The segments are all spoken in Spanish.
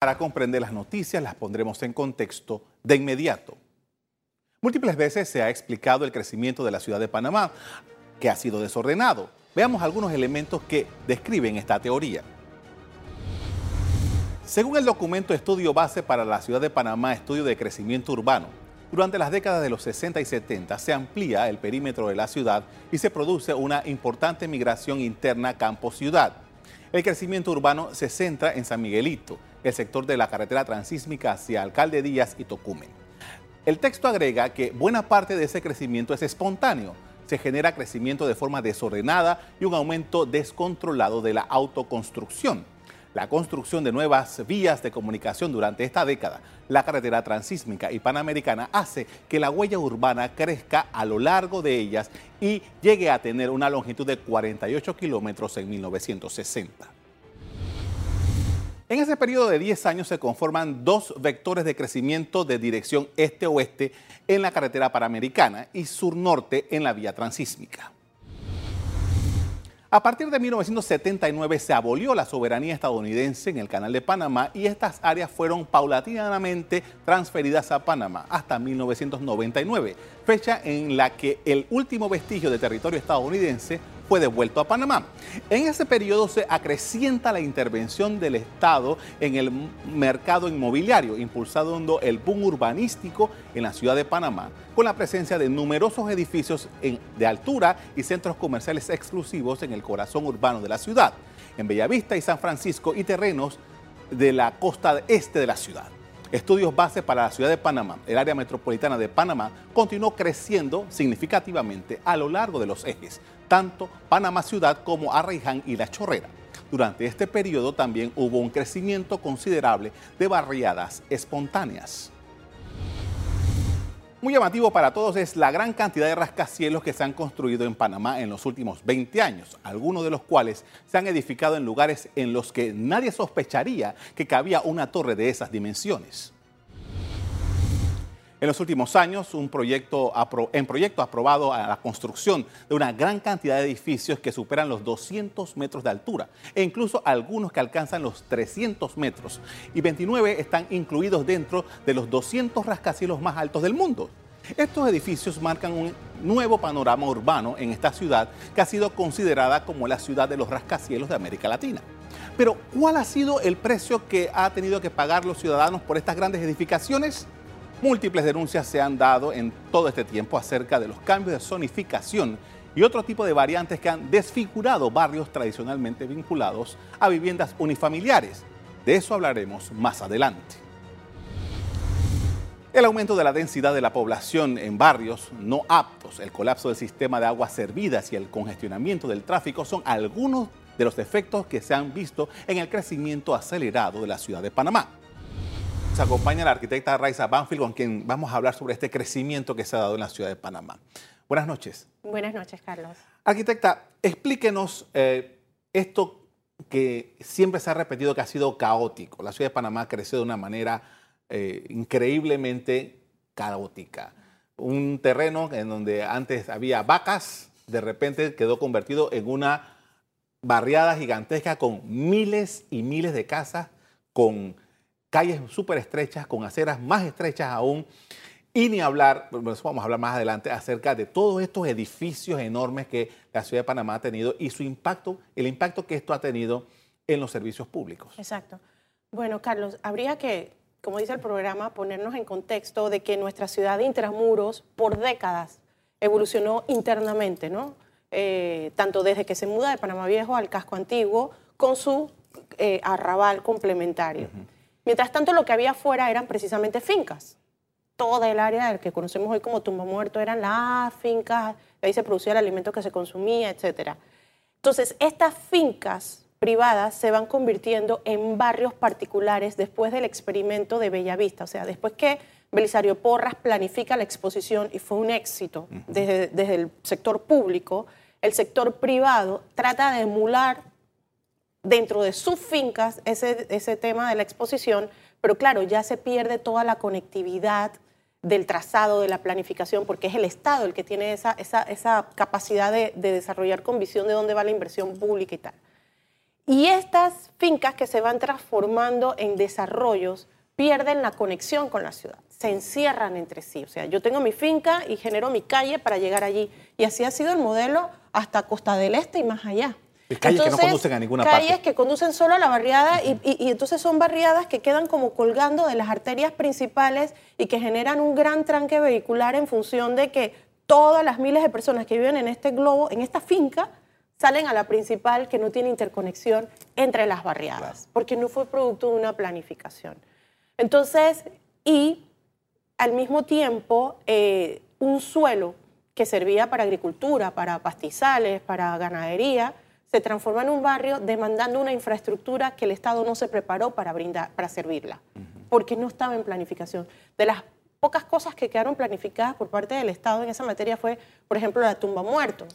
Para comprender las noticias las pondremos en contexto de inmediato. Múltiples veces se ha explicado el crecimiento de la ciudad de Panamá, que ha sido desordenado. Veamos algunos elementos que describen esta teoría. Según el documento Estudio Base para la Ciudad de Panamá, Estudio de Crecimiento Urbano, durante las décadas de los 60 y 70 se amplía el perímetro de la ciudad y se produce una importante migración interna campo-ciudad. El crecimiento urbano se centra en San Miguelito, el sector de la carretera transísmica hacia Alcalde Díaz y Tocumen. El texto agrega que buena parte de ese crecimiento es espontáneo. Se genera crecimiento de forma desordenada y un aumento descontrolado de la autoconstrucción. La construcción de nuevas vías de comunicación durante esta década, la carretera transísmica y panamericana hace que la huella urbana crezca a lo largo de ellas y llegue a tener una longitud de 48 kilómetros en 1960. En ese periodo de 10 años se conforman dos vectores de crecimiento de dirección este-oeste en la carretera panamericana y sur-norte en la vía transísmica. A partir de 1979 se abolió la soberanía estadounidense en el Canal de Panamá y estas áreas fueron paulatinamente transferidas a Panamá hasta 1999, fecha en la que el último vestigio de territorio estadounidense fue devuelto a Panamá. En ese periodo se acrecienta la intervención del Estado en el mercado inmobiliario, impulsando el boom urbanístico en la ciudad de Panamá, con la presencia de numerosos edificios de altura y centros comerciales exclusivos en el corazón urbano de la ciudad, en Bellavista y San Francisco y terrenos de la costa este de la ciudad. Estudios base para la ciudad de Panamá, el área metropolitana de Panamá, continuó creciendo significativamente a lo largo de los ejes, tanto Panamá Ciudad como Arraiján y La Chorrera. Durante este periodo también hubo un crecimiento considerable de barriadas espontáneas. Muy llamativo para todos es la gran cantidad de rascacielos que se han construido en Panamá en los últimos 20 años, algunos de los cuales se han edificado en lugares en los que nadie sospecharía que cabía una torre de esas dimensiones. En los últimos años, un proyecto en proyecto aprobado a la construcción de una gran cantidad de edificios que superan los 200 metros de altura e incluso algunos que alcanzan los 300 metros y 29 están incluidos dentro de los 200 rascacielos más altos del mundo. Estos edificios marcan un nuevo panorama urbano en esta ciudad que ha sido considerada como la ciudad de los rascacielos de América Latina. Pero, ¿cuál ha sido el precio que ha tenido que pagar los ciudadanos por estas grandes edificaciones? Múltiples denuncias se han dado en todo este tiempo acerca de los cambios de zonificación y otro tipo de variantes que han desfigurado barrios tradicionalmente vinculados a viviendas unifamiliares. De eso hablaremos más adelante. El aumento de la densidad de la población en barrios no aptos, el colapso del sistema de aguas servidas y el congestionamiento del tráfico son algunos de los efectos que se han visto en el crecimiento acelerado de la ciudad de Panamá acompaña la arquitecta Raiza Banfield, con quien vamos a hablar sobre este crecimiento que se ha dado en la ciudad de Panamá. Buenas noches. Buenas noches, Carlos. Arquitecta, explíquenos eh, esto que siempre se ha repetido que ha sido caótico. La ciudad de Panamá ha crecido de una manera eh, increíblemente caótica. Un terreno en donde antes había vacas, de repente quedó convertido en una barriada gigantesca con miles y miles de casas, con calles súper estrechas, con aceras más estrechas aún. Y ni hablar, vamos a hablar más adelante acerca de todos estos edificios enormes que la ciudad de Panamá ha tenido y su impacto, el impacto que esto ha tenido en los servicios públicos. Exacto. Bueno, Carlos, habría que, como dice el programa, ponernos en contexto de que nuestra ciudad de Intramuros por décadas evolucionó internamente, ¿no? Eh, tanto desde que se muda de Panamá Viejo al casco antiguo con su eh, arrabal complementario. Mientras tanto, lo que había afuera eran precisamente fincas. Toda el área del que conocemos hoy como tumba muerto eran las fincas, ahí se producía el alimento que se consumía, etc. Entonces, estas fincas privadas se van convirtiendo en barrios particulares después del experimento de Bellavista. O sea, después que Belisario Porras planifica la exposición y fue un éxito desde, desde el sector público, el sector privado trata de emular dentro de sus fincas ese, ese tema de la exposición, pero claro, ya se pierde toda la conectividad del trazado, de la planificación, porque es el Estado el que tiene esa, esa, esa capacidad de, de, desarrollar con visión de dónde va la inversión pública y tal. Y estas fincas que se van transformando en desarrollos pierden la conexión con la ciudad, se encierran entre sí. O sea, yo tengo mi finca y genero mi calle para llegar allí. Y así ha sido el modelo hasta Costa del Este y más allá. Calles que no conducen a ninguna parte. Calles que conducen solo a la barriada y, y, entonces son barriadas que quedan como colgando de las arterias principales y que generan un gran tranque vehicular en función de que todas las miles de personas que viven en este globo, en esta finca, salen a la principal que no tiene interconexión entre las barriadas, porque no fue producto de una planificación. Entonces, y al mismo tiempo, eh, un suelo que servía para agricultura, para pastizales, para ganadería, se transforma en un barrio demandando una infraestructura que el Estado no se preparó para, brindar, para servirla, porque no estaba en planificación. De las pocas cosas que quedaron planificadas por parte del Estado en esa materia fue, por ejemplo, la tumba muerto.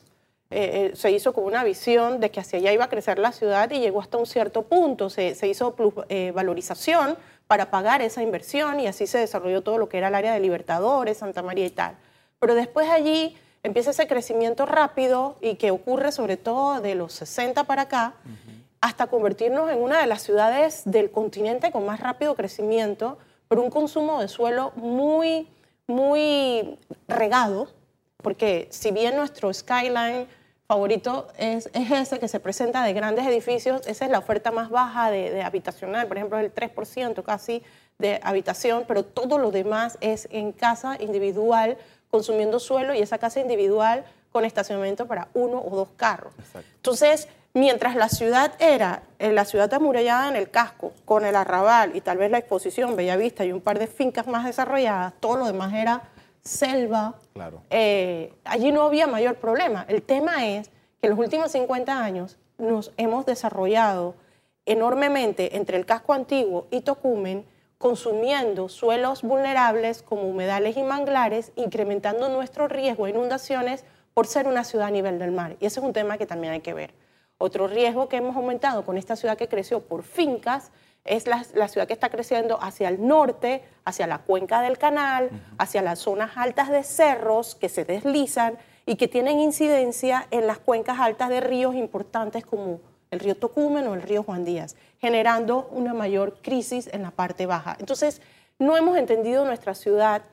Eh, eh, se hizo con una visión de que hacia allá iba a crecer la ciudad y llegó hasta un cierto punto. Se, hizo valorización para pagar esa inversión y así se desarrolló todo lo que era el área de Libertadores, Santa María y tal. Pero después allí empieza ese crecimiento rápido y que ocurre sobre todo de los 60 para acá, hasta convertirnos en una de las ciudades del continente con más rápido crecimiento, por un consumo de suelo muy, muy regado, porque si bien nuestro skyline favorito es, es, ese que se presenta de grandes edificios. Esa es la oferta más baja de, habitacional, por ejemplo, es el 3% casi de habitación, pero todo lo demás es en casa individual, consumiendo suelo y esa casa individual con estacionamiento para uno o dos carros. Entonces, mientras la ciudad era eh, la ciudad amurallada en el casco, con el arrabal y tal vez la exposición Bellavista y un par de fincas más desarrolladas, todo lo demás era selva, claro. Eh, allí no había mayor problema. El tema es que en los últimos 50 años nos hemos desarrollado enormemente entre el casco antiguo y Tocumen, consumiendo suelos vulnerables como humedales y manglares, incrementando nuestro riesgo de inundaciones por ser una ciudad a nivel del mar. Y ese es un tema que también hay que ver. Otro riesgo que hemos aumentado con esta ciudad que creció por fincas es la, ciudad que está creciendo hacia el norte, hacia la cuenca del canal, hacia las zonas altas de cerros que se deslizan y que tienen incidencia en las cuencas altas de ríos importantes como el río Tocumen o el río Juan Díaz, generando una mayor crisis en la parte baja. Entonces, no hemos entendido nuestra ciudad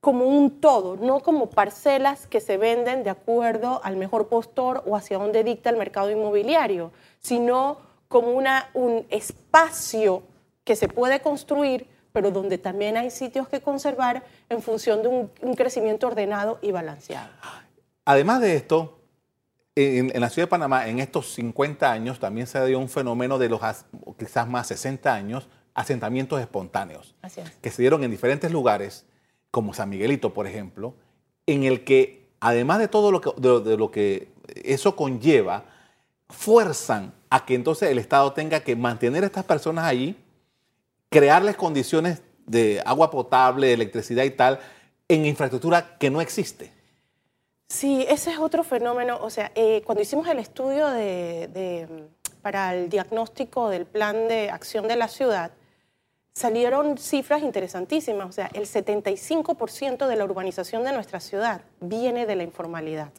como un todo, no como parcelas que se venden de acuerdo al mejor postor o hacia donde dicta el mercado inmobiliario, sino como una, un espacio que se puede construir, pero donde también hay sitios que conservar en función de un, crecimiento ordenado y balanceado. Además de esto, en, la ciudad de Panamá, en estos 50 años, también se dio un fenómeno de los quizás más 60 años, asentamientos espontáneos, que se dieron en diferentes lugares, como San Miguelito, por ejemplo, en el que, además de todo lo que, de lo que eso conlleva, fuerzan a que entonces el Estado tenga que mantener a estas personas allí, crearles condiciones de agua potable, de electricidad y tal, en infraestructura que no existe. Sí, ese es otro fenómeno. O sea, eh, cuando hicimos el estudio para el diagnóstico del plan de acción de la ciudad, salieron cifras interesantísimas. O sea, el 75% de la urbanización de nuestra ciudad viene de la informalidad.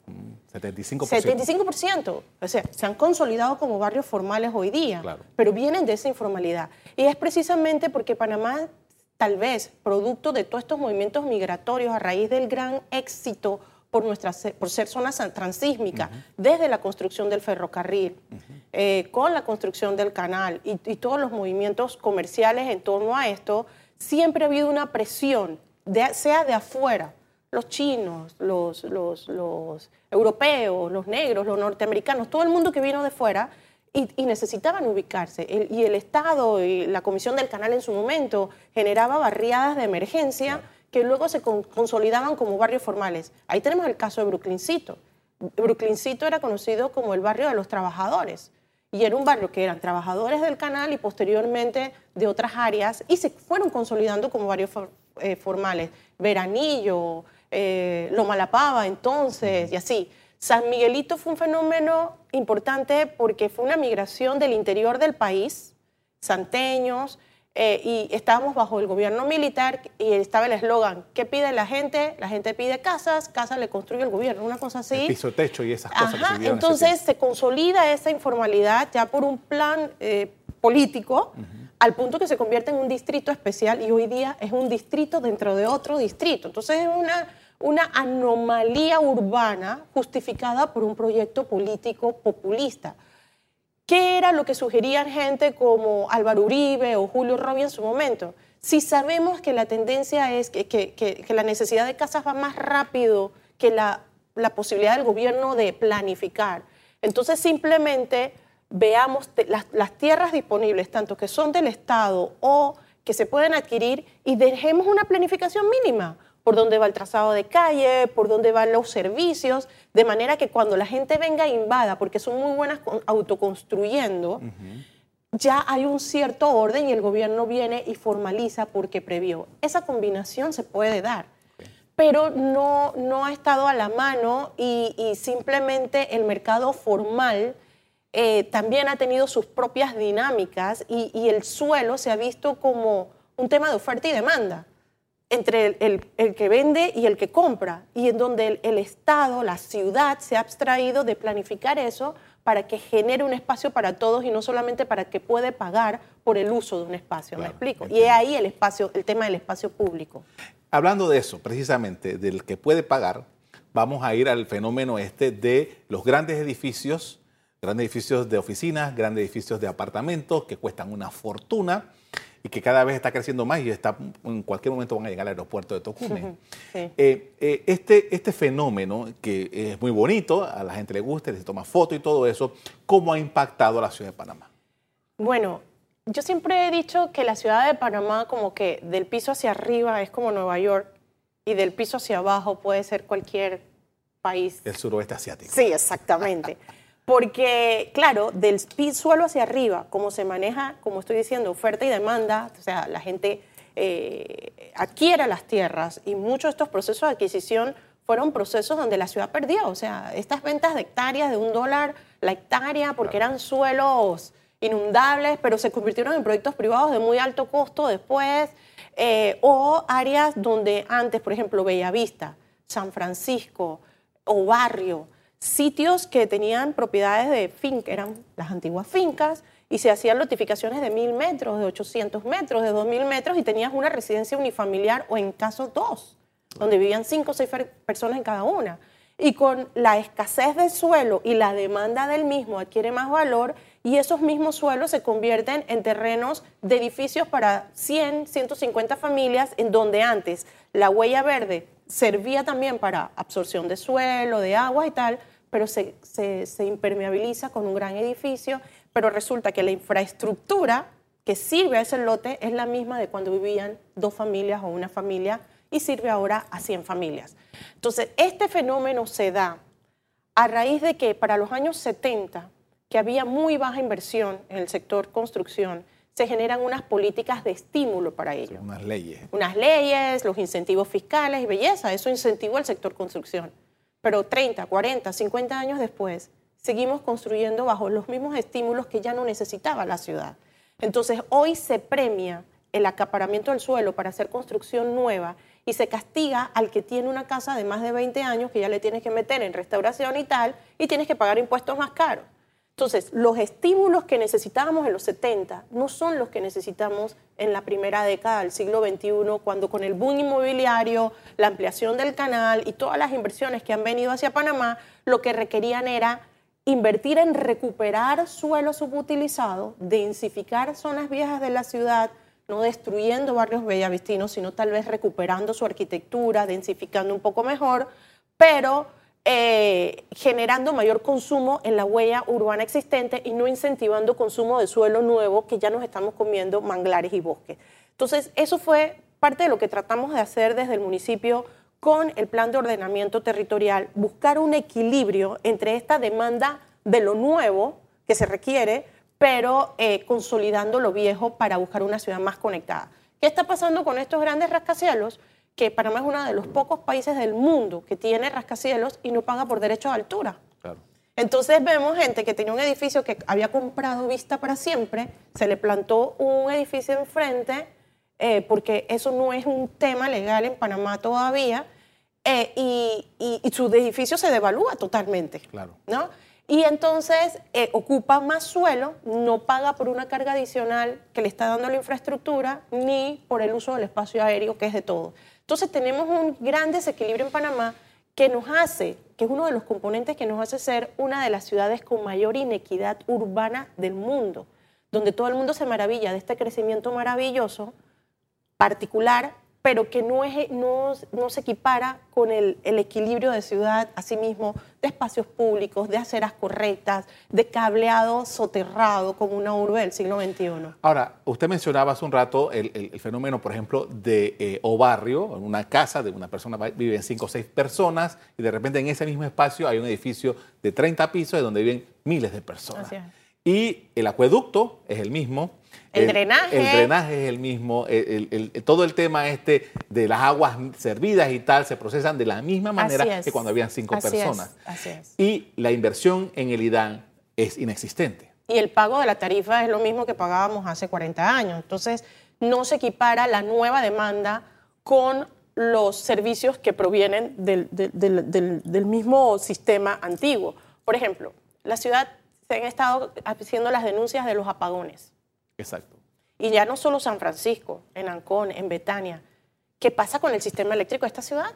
75%. 75%. O sea, se han consolidado como barrios formales hoy día, pero vienen de esa informalidad. Y es precisamente porque Panamá, tal vez, producto de todos estos movimientos migratorios a raíz del gran éxito por, nuestra, por ser zona transísmica, desde la construcción del ferrocarril, eh, con la construcción del canal y, todos los movimientos comerciales en torno a esto, siempre ha habido una presión, sea de afuera, los chinos, los, los, los, europeos, los negros, los norteamericanos, todo el mundo que vino de fuera y, necesitaban ubicarse. y el Estado y la Comisión del Canal en su momento generaba barriadas de emergencia que luego se consolidaban como barrios formales. Ahí tenemos el caso de Brooklyncito. Brooklyncito era conocido como el barrio de los trabajadores y era un barrio que eran trabajadores del canal y posteriormente de otras áreas y se fueron consolidando como barrios eh, formales. Veranillo, eh, Lo Malapava entonces y así. San Miguelito fue un fenómeno importante porque fue una migración del interior del país, santeños, eh, y estábamos bajo el gobierno militar y estaba el eslogan, ¿qué pide la gente? La gente pide casas, casas le construye el gobierno, una cosa así. El piso, techo y esas cosas. Ajá, entonces se consolida esa informalidad ya por un plan eh, político. al punto que se convierte en un distrito especial y hoy día es un distrito dentro de otro distrito. Entonces es una, una anomalía urbana justificada por un proyecto político populista. ¿Qué era lo que sugerían gente como Álvaro Uribe o Julio Robbie en su momento? Si sabemos que la tendencia es que, que, la necesidad de casas va más rápido que la, la, posibilidad del gobierno de planificar, entonces simplemente veamos las, las tierras disponibles, tanto que son del Estado o que se pueden adquirir, y dejemos una planificación mínima por dónde va el trazado de calle, por dónde van los servicios, de manera que cuando la gente venga e invada, porque son muy buenas autoconstruyendo, ya hay un cierto orden y el gobierno viene y formaliza porque previó. Esa combinación se puede dar, pero no, no ha estado a la mano y, simplemente el mercado formal eh, también ha tenido sus propias dinámicas y, y el suelo se ha visto como un tema de oferta y demanda entre el, que vende y el que compra, y en donde el, Estado, la ciudad, se ha abstraído de planificar eso para que genere un espacio para todos y no solamente para que puede pagar por el uso de un espacio, ¿me explico? Y es ahí el espacio, el tema del espacio público. Hablando de eso, precisamente, del que puede pagar, vamos a ir al fenómeno este de los grandes edificios, grandes edificios de oficinas, grandes edificios de apartamentos que cuestan una fortuna y que cada vez está creciendo más y está, en cualquier momento van a llegar al aeropuerto de Tocumen. Eh, eh, este, este fenómeno, que es muy bonito, a la gente le gusta, se toma foto y todo eso, ¿cómo ha impactado a la ciudad de Panamá? Bueno, yo siempre he dicho que la ciudad de Panamá como que del piso hacia arriba es como Nueva York y del piso hacia abajo puede ser cualquier país. El suroeste asiático. Sí, exactamente. Porque, claro, del suelo hacia arriba, como se maneja, como estoy diciendo, oferta y demanda, o sea, la gente eh, adquiere las tierras y muchos de estos procesos de adquisición fueron procesos donde la ciudad perdió. O sea, estas ventas de hectáreas de un dólar la hectárea, porque eran suelos inundables, pero se convirtieron en proyectos privados de muy alto costo después, eh, o áreas donde antes, por ejemplo, Bellavista, San Francisco o Barrio, sitios que tenían propiedades de finca, eran las antiguas fincas, y se hacían notificaciones de mil metros, de 800 metros, de 2000 metros, y tenías una residencia unifamiliar o en caso dos, donde vivían cinco o seis personas en cada una. Y con la escasez del suelo y la demanda del mismo adquiere más valor y esos mismos suelos se convierten en terrenos de edificios para 100, 150 familias, en donde antes la huella verde servía también para absorción de suelo, de agua y tal, pero se, se, impermeabiliza con un gran edificio, pero resulta que la infraestructura que sirve a ese lote es la misma de cuando vivían dos familias o una familia y sirve ahora a 100 familias. Entonces, este fenómeno se da a raíz de que para los años 70, que había muy baja inversión en el sector construcción, se generan unas políticas de estímulo para ello. unas leyes. Unas leyes, los incentivos fiscales y belleza, eso incentivó el sector construcción. Pero 30, 40, 50 años después, seguimos construyendo bajo los mismos estímulos que ya no necesitaba la ciudad. Entonces, hoy se premia el acaparamiento del suelo para hacer construcción nueva y se castiga al que tiene una casa de más de 20 años que ya le tienes que meter en restauración y tal y tienes que pagar impuestos más caros. Entonces, los estímulos que necesitábamos en los 70 no son los que necesitamos en la primera década del siglo XXI, cuando con el boom inmobiliario, la ampliación del canal y todas las inversiones que han venido hacia Panamá, lo que requerían era invertir en recuperar suelo subutilizado, densificar zonas viejas de la ciudad, no destruyendo barrios bellavistinos, sino tal vez recuperando su arquitectura, densificando un poco mejor, pero eh, generando mayor consumo en la huella urbana existente y no incentivando consumo de suelo nuevo que ya nos estamos comiendo manglares y bosques. Entonces, eso fue parte de lo que tratamos de hacer desde el municipio con el plan de ordenamiento territorial, buscar un equilibrio entre esta demanda de lo nuevo que se requiere, pero eh, consolidando lo viejo para buscar una ciudad más conectada. ¿Qué está pasando con estos grandes rascacielos? Que Panamá es uno de los pocos países del mundo que tiene rascacielos y no paga por derecho de altura. Entonces vemos gente que tenía un edificio que había comprado vista para siempre, se le plantó un edificio enfrente, eh, porque eso no es un tema legal en Panamá todavía, eh, y, y, su edificio se devalúa totalmente. Claro. ¿no? Y entonces eh, ocupa más suelo, no paga por una carga adicional que le está dando la infraestructura, ni por el uso del espacio aéreo, que es de todo. Entonces tenemos un gran desequilibrio en Panamá que nos hace, que es uno de los componentes que nos hace ser una de las ciudades con mayor inequidad urbana del mundo, donde todo el mundo se maravilla de este crecimiento maravilloso, particular pero que no, es, no, no se equipara con el, el, equilibrio de ciudad, asimismo, de espacios públicos, de aceras correctas, de cableado soterrado como una urbe del siglo XXI. Ahora, usted mencionaba hace un rato el, el, fenómeno, por ejemplo, de eh, o barrio, en una casa de una persona, viven cinco o seis personas, y de repente en ese mismo espacio hay un edificio de 30 pisos de donde viven miles de personas. Y el acueducto es el mismo, el, drenaje. El drenaje es el mismo. todo el tema este de las aguas servidas y tal se procesan de la misma manera que cuando habían cinco personas. así es. Y la inversión en el IDAN es inexistente. Y el pago de la tarifa es lo mismo que pagábamos hace 40 años. Entonces, no se equipara la nueva demanda con los servicios que provienen del, del mismo sistema antiguo. Por ejemplo, la ciudad se han estado haciendo las denuncias de los apagones. Exacto. Y ya no solo San Francisco, en Ancón, en Betania. ¿Qué pasa con el sistema eléctrico de esta ciudad?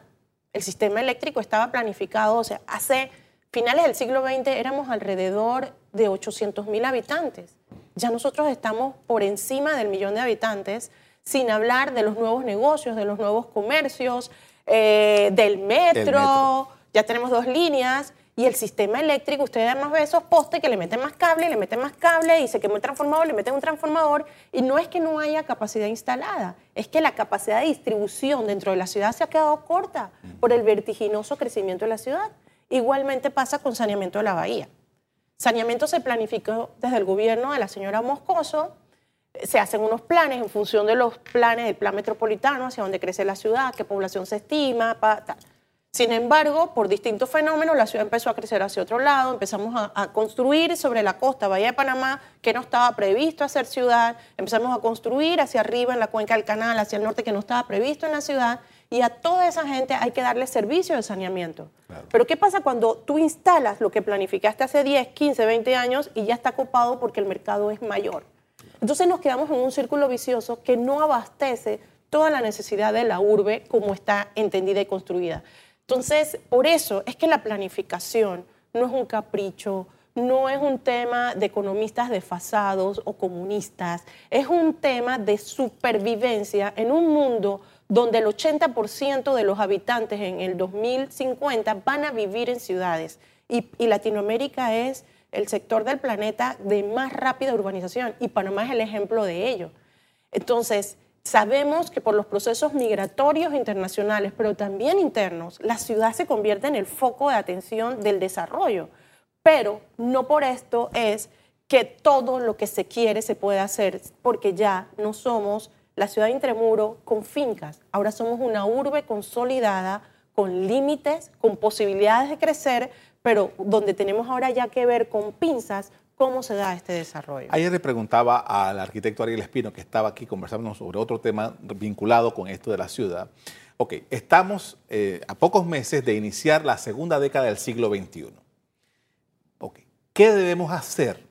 El sistema eléctrico estaba planificado, o sea, hace finales del siglo XX éramos alrededor de 800 mil habitantes. Ya nosotros estamos por encima del millón de habitantes, sin hablar de los nuevos negocios, de los nuevos comercios, eh, del metro. Ya tenemos dos líneas y el sistema eléctrico, ustedes además ve esos postes que le meten más cable, le meten más cable y se quemó el transformador, le meten un transformador. Y no es que no haya capacidad instalada, es que la capacidad de distribución dentro de la ciudad se ha quedado corta por el vertiginoso crecimiento de la ciudad. Igualmente pasa con saneamiento de la bahía. Saneamiento se planificó desde el gobierno de la señora Moscoso, se hacen unos planes en función de los planes del plan metropolitano, hacia dónde crece la ciudad, qué población se estima. Sin embargo, por distintos fenómenos, la ciudad empezó a crecer hacia otro lado, empezamos a, construir sobre la costa Bahía de Panamá, que no estaba previsto hacer ciudad, empezamos a construir hacia arriba en la cuenca del canal, hacia el norte, que no estaba previsto en la ciudad, y a toda esa gente hay que darle servicio de saneamiento. Pero ¿qué pasa cuando tú instalas lo que planificaste hace 10, 15, 20 años y ya está copado porque el mercado es mayor? Entonces nos quedamos en un círculo vicioso que no abastece toda la necesidad de la urbe como está entendida y construida. Entonces, por eso es que la planificación no es un capricho, no es un tema de economistas desfasados o comunistas, es un tema de supervivencia en un mundo donde el 80% de los habitantes en el 2050 van a vivir en ciudades. Y, y, Latinoamérica es el sector del planeta de más rápida urbanización y Panamá es el ejemplo de ello. Entonces, Sabemos que por los procesos migratorios internacionales, pero también internos, la ciudad se convierte en el foco de atención del desarrollo. Pero no por esto es que todo lo que se quiere se puede hacer, porque ya no somos la ciudad de Intremuro con fincas, ahora somos una urbe consolidada, con límites, con posibilidades de crecer, pero donde tenemos ahora ya que ver con pinzas ¿Cómo se da este desarrollo? Ayer le preguntaba al arquitecto Ariel Espino, que estaba aquí conversando sobre otro tema vinculado con esto de la ciudad. Ok, estamos eh, a pocos meses de iniciar la segunda década del siglo XXI. Ok, ¿qué debemos hacer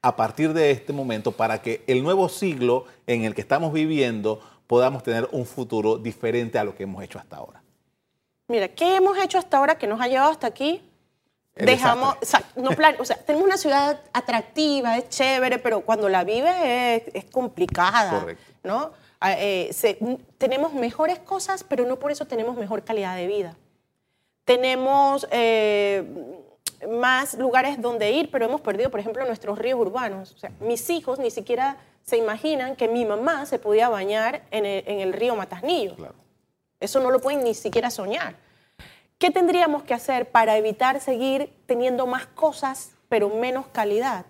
a partir de este momento para que el nuevo siglo en el que estamos viviendo podamos tener un futuro diferente a lo que hemos hecho hasta ahora? Mira, ¿qué hemos hecho hasta ahora que nos ha llevado hasta aquí? Dejamos, o sea, no plan, o sea, tenemos una ciudad atractiva, es chévere, pero cuando la vives es, es complicada, Correcto. ¿no? Ah, eh, tenemos mejores cosas, pero no por eso tenemos mejor calidad de vida. Tenemos eh, más lugares donde ir, pero hemos perdido, por ejemplo, nuestros ríos urbanos. O sea, mis hijos ni siquiera se imaginan que mi mamá se podía bañar en el, en el río Matasnillo. Claro. Eso no lo pueden ni siquiera soñar. ¿Qué tendríamos que hacer para evitar seguir teniendo más cosas pero menos calidad?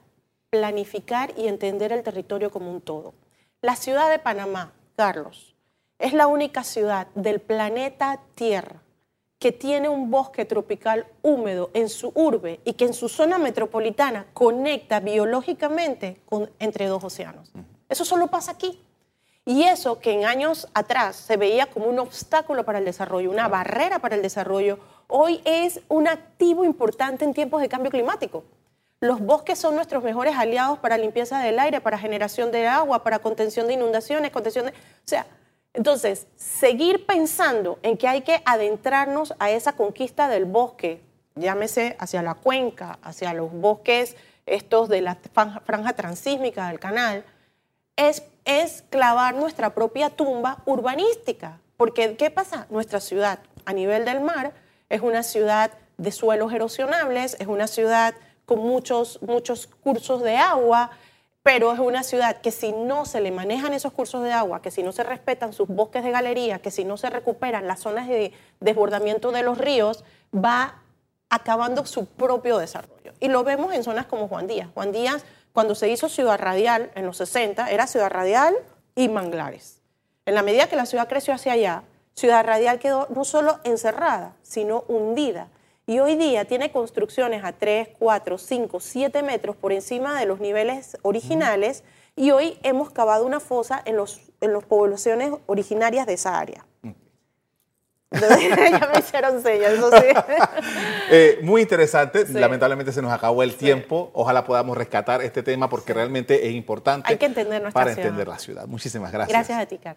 Planificar y entender el territorio como un todo. La ciudad de Panamá, Carlos, es la única ciudad del planeta Tierra que tiene un bosque tropical húmedo en su urbe y que en su zona metropolitana conecta biológicamente con, entre dos océanos. Eso solo pasa aquí. Y eso que en años atrás se veía como un obstáculo para el desarrollo, una barrera para el desarrollo, hoy es un activo importante en tiempos de cambio climático. Los bosques son nuestros mejores aliados para limpieza del aire, para generación de agua, para contención de inundaciones, contención de... O sea, entonces, seguir pensando en que hay que adentrarnos a esa conquista del bosque, llámese hacia la cuenca, hacia los bosques estos de la franja transísmica del canal, es, es clavar nuestra propia tumba urbanística. Porque, ¿qué pasa? Nuestra ciudad a nivel del mar es una ciudad de suelos erosionables, es una ciudad con muchos, muchos cursos de agua, pero es una ciudad que si no se le manejan esos cursos de agua, que si no se respetan sus bosques de galería, que si no se recuperan las zonas de desbordamiento de los ríos, va acabando su propio desarrollo. Y lo vemos en zonas como Juan Díaz. Juan Díaz cuando se hizo Ciudad Radial en los 60, era Ciudad Radial y manglares. En la medida que la ciudad creció hacia allá, Ciudad Radial quedó no solo encerrada, sino hundida. Y hoy día tiene construcciones a 3, 4, 5, 7 metros por encima de los niveles originales y hoy hemos cavado una fosa en, los, en las poblaciones originarias de esa área. ya me hicieron señas, eso sí. Eh, muy interesante. Lamentablemente se nos acabó el tiempo. Ojalá podamos rescatar este tema porque realmente es importante. Hay que entender nuestra para entender la ciudad. Muchísimas gracias. Gracias a ti, Carlos.